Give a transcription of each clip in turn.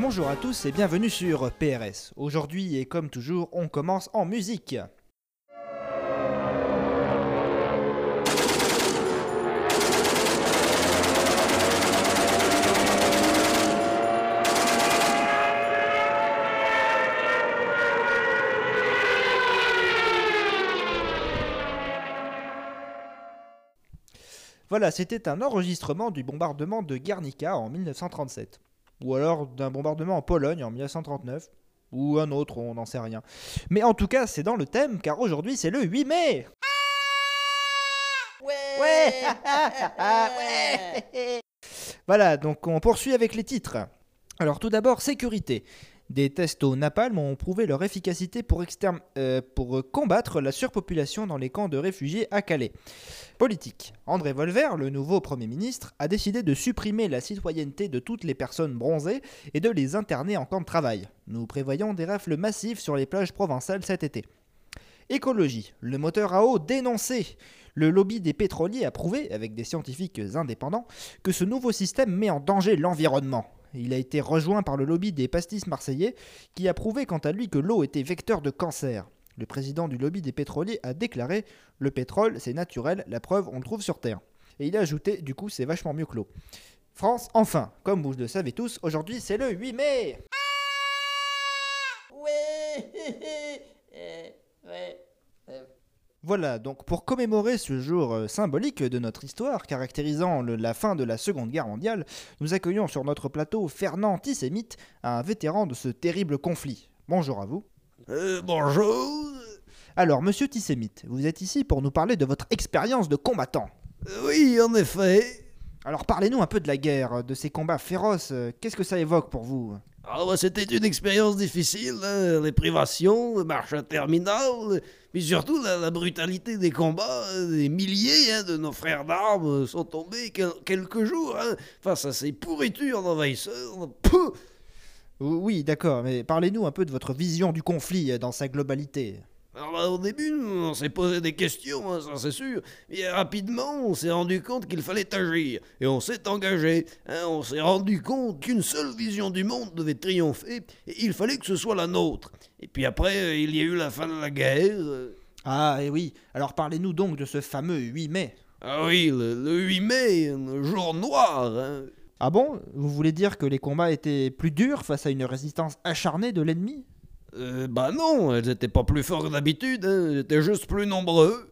Bonjour à tous et bienvenue sur PRS. Aujourd'hui et comme toujours, on commence en musique. Voilà, c'était un enregistrement du bombardement de Guernica en 1937. Ou alors d'un bombardement en Pologne en 1939. Ou un autre, on n'en sait rien. Mais en tout cas, c'est dans le thème, car aujourd'hui c'est le 8 mai Ouais Ouais Voilà, donc on poursuit avec les titres. Alors tout d'abord, sécurité. Des tests au napalm ont prouvé leur efficacité euh, pour combattre la surpopulation dans les camps de réfugiés à Calais. Politique. André Volver, le nouveau Premier ministre, a décidé de supprimer la citoyenneté de toutes les personnes bronzées et de les interner en camp de travail. Nous prévoyons des rafles massives sur les plages provençales cet été. Écologie. Le moteur à eau dénoncé. Le lobby des pétroliers a prouvé, avec des scientifiques indépendants, que ce nouveau système met en danger l'environnement. Il a été rejoint par le lobby des pastis marseillais, qui a prouvé quant à lui que l'eau était vecteur de cancer. Le président du lobby des pétroliers a déclaré Le pétrole, c'est naturel, la preuve, on le trouve sur Terre. Et il a ajouté Du coup, c'est vachement mieux que l'eau. France, enfin, comme vous le savez tous, aujourd'hui c'est le 8 mai Voilà, donc pour commémorer ce jour euh, symbolique de notre histoire, caractérisant le- la fin de la Seconde Guerre mondiale, nous accueillons sur notre plateau Fernand Tissémite, un vétéran de ce terrible conflit. Bonjour à vous. Euh, bonjour. Alors, monsieur Tissémite, vous êtes ici pour nous parler de votre expérience de combattant. Euh, Oui, en effet. Alors parlez-nous un peu de la guerre, de ces combats féroces, qu'est-ce que ça évoque pour vous? Ah, bah, c'était une expérience difficile, hein, les privations, le marche interminable, mais surtout la, brutalité des combats. hein, Des milliers hein, de nos frères d'armes sont tombés quel- quelques jours face à ces pourritures d'envahisseurs. Oui, d'accord, mais parlez-nous un peu de votre vision du conflit dans sa globalité. Alors bah, au début, on s'est posé des questions, hein, ça c'est sûr. Et rapidement, on s'est rendu compte qu'il fallait agir. Et on s'est engagé. hein, on s'est rendu compte qu'une seule vision du monde devait triompher. Et il fallait que ce soit la nôtre. Et puis après, euh, il y a eu la fin de la guerre. euh. Ah, et oui, alors parlez-nous donc de ce fameux 8 mai. Ah oui, le, le 8 mai, un jour noir. hein. Ah bon? Vous voulez dire que les combats étaient plus durs face à une résistance acharnée de l'ennemi? Euh, bah non, elles étaient pas plus fortes que d'habitude. hein, Elles étaient juste plus nombreux.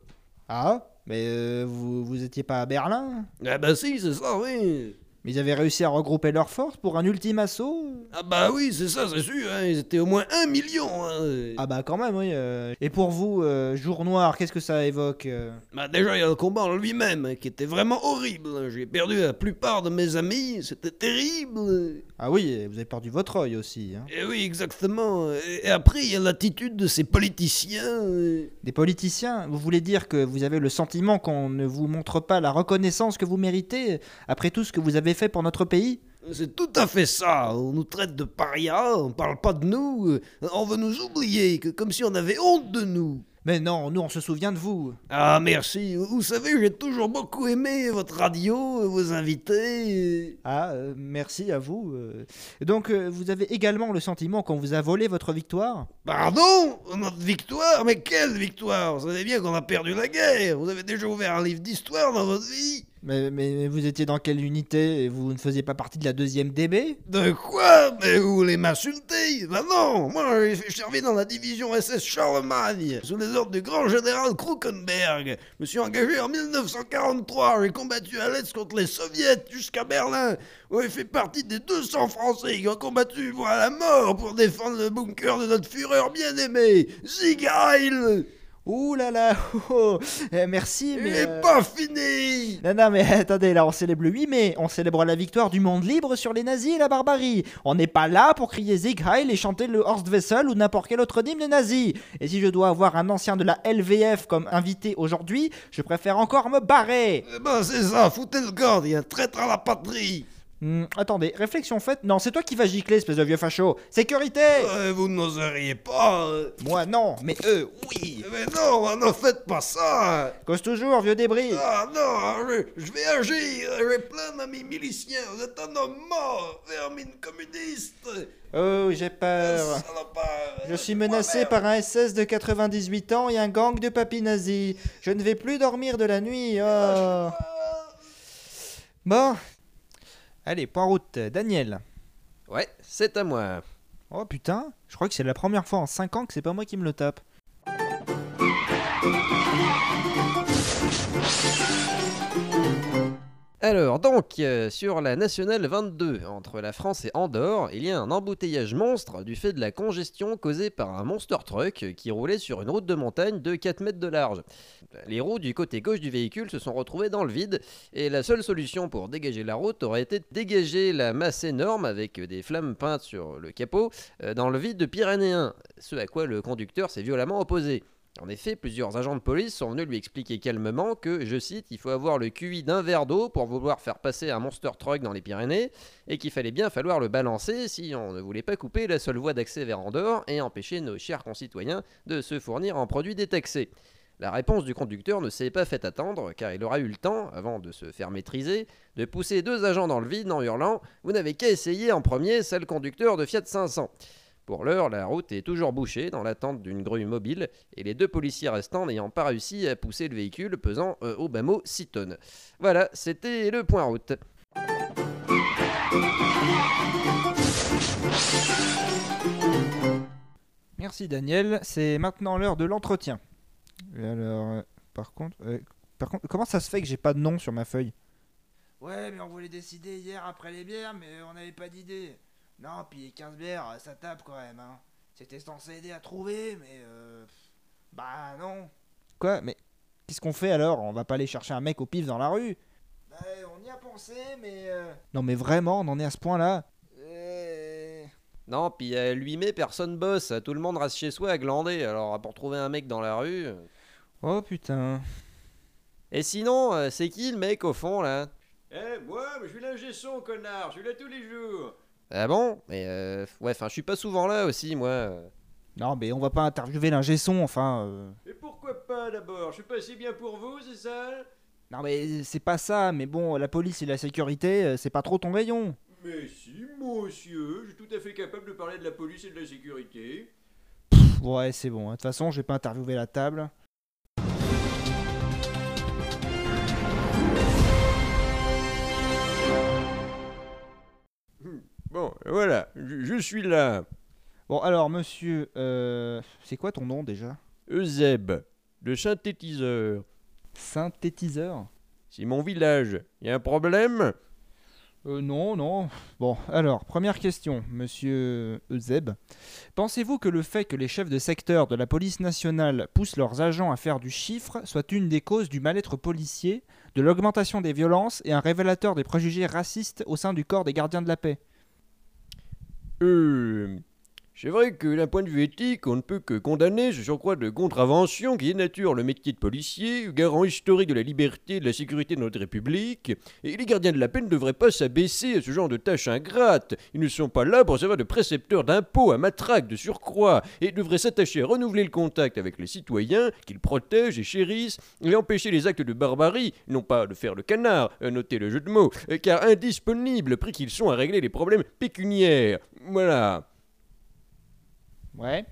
Ah Mais euh, vous, vous étiez pas à Berlin? Ah bah si, c'est ça, oui. Mais ils avaient réussi à regrouper leurs forces pour un ultime assaut Ah bah oui, c'est ça, c'est sûr. hein, Ils étaient au moins un million. hein. Ah bah quand même, oui. euh. Et pour vous, euh, jour noir, qu'est-ce que ça évoque euh? Bah déjà, il y a le combat en lui-même, hein, qui était vraiment horrible. J'ai perdu la plupart de mes amis, c'était terrible. Ah oui, et vous avez perdu votre œil aussi. hein. Et oui, exactement. Et après, il y a l'attitude de ces politiciens. Des politiciens, vous voulez dire que vous avez le sentiment qu'on ne vous montre pas la reconnaissance que vous méritez après tout ce que vous avez fait pour notre pays C'est tout à fait ça. On nous traite de parias, on parle pas de nous, on veut nous oublier, que, comme si on avait honte de nous. Mais non, nous on se souvient de vous. Ah, merci. Vous savez, j'ai toujours beaucoup aimé votre radio, vos invités. Ah, euh, merci à vous. euh. Donc euh, vous avez également le sentiment qu'on vous a volé votre victoire Pardon? Notre victoire? Mais quelle victoire? Vous savez bien qu'on a perdu la guerre. Vous avez déjà ouvert un livre d'histoire dans votre vie mais, vous étiez dans quelle unité et Vous ne faisiez pas partie de la deuxième DB De quoi? Mais vous voulez m'insulter? Ben non Moi, j'ai servi dans la division SS Charlemagne, sous les ordres du grand général Krukenberg. Je me suis engagé en 1943. J'ai combattu à l'Est contre les soviets jusqu'à Berlin, j'ai fait partie des 200 Français qui ont combattu à la mort pour défendre le bunker de notre Führer bien-aimé, Sieg Ouh là là oh, oh. Eh, Merci, Il mais... n'est euh, pas fini Non, non, mais attendez, là, on célèbre le 8 mai. On célèbre la victoire du monde libre sur les nazis et la barbarie. On n'est pas là pour crier Sieg Heil et chanter le Horstwessel ou n'importe quel autre hymne nazi. Et si je dois avoir un ancien de la LVF comme invité aujourd'hui, je préfère encore me barrer. Eh ben c'est ça, foutez le camp, il y a un traître à la patrie Hmm, attendez, réflexion faite. Non, c'est toi qui vas gicler, espèce de vieux facho. Sécurité Euh, vous n'oseriez pas. euh. Moi non, mais eux, oui. Mais non, ne faites pas ça. Cause toujours, vieux débris. Ah non, je, je vais agir. J'ai plein d'amis miliciens. Vous êtes un homme mort, vermine communiste. Oh, j'ai peur. Salopard. Je suis menacé par un SS de 98 ans et un gang de papis nazis. Je ne vais plus dormir de la nuit. Oh. Bon. Allez, point route. Daniel. Ouais, c'est à moi. Oh putain, je crois que c'est la première fois en 5 ans que c'est pas moi qui me le tape. Alors, donc, euh, sur la nationale 22, entre la France et Andorre, il y a un embouteillage monstre du fait de la congestion causée par un monster truck qui roulait sur une route de montagne de 4 mètres de large. Les roues du côté gauche du véhicule se sont retrouvées dans le vide, et la seule solution pour dégager la route aurait été de dégager la masse énorme avec des flammes peintes sur le capot euh, dans le vide pyrénéen, ce à quoi le conducteur s'est violemment opposé. En effet, plusieurs agents de police sont venus lui expliquer calmement que, je cite, il faut avoir le QI d'un verre d'eau pour vouloir faire passer un monster truck dans les Pyrénées, et qu'il fallait bien falloir le balancer si on ne voulait pas couper la seule voie d'accès vers Andorre et empêcher nos chers concitoyens de se fournir en produits détaxés. La réponse du conducteur ne s'est pas fait attendre, car il aura eu le temps, avant de se faire maîtriser, de pousser deux agents dans le vide en hurlant Vous n'avez qu'à essayer en premier, sale conducteur de Fiat 500. Pour l'heure, la route est toujours bouchée dans l'attente d'une grue mobile et les deux policiers restants n'ayant pas réussi à pousser le véhicule pesant euh, au bas mot 6 tonnes. Voilà, c'était le point route. Merci Daniel, c'est maintenant l'heure de l'entretien. Et Alors, euh, par contre, euh, par contre, comment ça se fait que j'ai pas de nom sur ma feuille? Ouais, mais on voulait décider hier après les bières, mais on n'avait pas d'idée. Non, puis 15 bières, ça tape quand même, hein. C'était censé aider à trouver, mais euh, bah non. Quoi Mais qu'est-ce qu'on fait alors? On va pas aller chercher un mec au pif dans la rue? Bah, on y a pensé, mais. euh, Non, mais vraiment, on en est à ce point-là? Euh, Non, puis à 8 mai, personne bosse, tout le monde reste chez soi à glander, alors pour trouver un mec dans la rue. euh. Oh putain. Et sinon, euh, c'est qui le mec au fond là? Eh, moi, je suis l'ingé son, connard, je suis là tous les jours. Ah bon? Mais euh, ouais, enfin, je suis pas souvent là aussi, moi. Non, mais on va pas interviewer l'ingé son, enfin. euh. Et pourquoi pas d'abord? Je suis pas si bien pour vous, c'est ça? Non, mais c'est pas ça, mais bon, la police et la sécurité, euh, c'est pas trop ton rayon. Mais si, monsieur, je suis tout à fait capable de parler de la police et de la sécurité. Pff, ouais, c'est bon, hein. de toute façon, je vais pas interviewer la table. Bon, voilà, je, je suis là. Bon, alors, monsieur, euh, c'est quoi ton nom déjà? Euseb, le synthétiseur. Synthétiseur? C'est mon village. Y a un problème? Euh, non, non. Bon, alors, première question, monsieur Euseb. Pensez-vous que le fait que les chefs de secteur de la police nationale poussent leurs agents à faire du chiffre soit une des causes du mal-être policier, de l'augmentation des violences et un révélateur des préjugés racistes au sein du corps des gardiens de la paix? Euh. C'est vrai que d'un point de vue éthique, on ne peut que condamner ce surcroît de contravention qui dénature le métier de policier, garant historique de la liberté et de la sécurité de notre République. Et les gardiens de la paix ne devraient pas s'abaisser à ce genre de tâches ingrates. Ils ne sont pas là pour servir de précepteurs d'impôts à matraque de surcroît, et devraient s'attacher à renouveler le contact avec les citoyens, qu'ils protègent et chérissent, et empêcher les actes de barbarie, non pas de faire le canard, euh, notez le jeu de mots, euh, car indisponibles, pris qu'ils sont à régler les problèmes pécuniaires. Voilà. Ouais.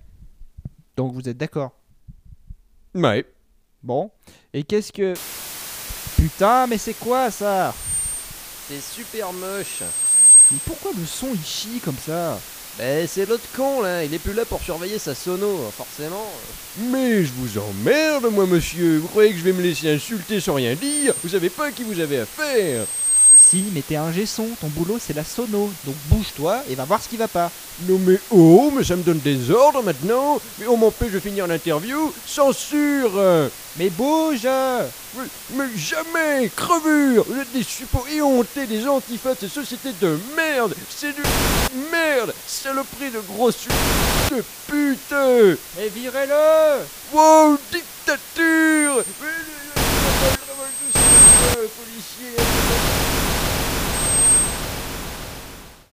Donc vous êtes d'accord? Ouais. Bon. Et qu'est-ce que... Putain, mais c'est quoi ça? C'est super moche. Mais pourquoi le son il chie comme ça? Ben, c'est l'autre con là, il est plus là pour surveiller sa sono, forcément. Mais je vous emmerde, moi, monsieur. Vous croyez que je vais me laisser insulter sans rien dire? Vous savez pas à qui vous avez affaire. Si, mais t'es un son, ton boulot c'est la sono. Donc bouge-toi et va voir ce qui va pas. Non mais oh, mais ça me donne des ordres maintenant. Mais on m'empêche de finir l'interview. Censure Mais bouge mais, mais jamais Crevure Vous êtes des suppos éhontés, des antifas de ces sociétés de merde C'est du merde Saloperie de gros su... de pute Mais virez-le Wow, dictature Mais- Policier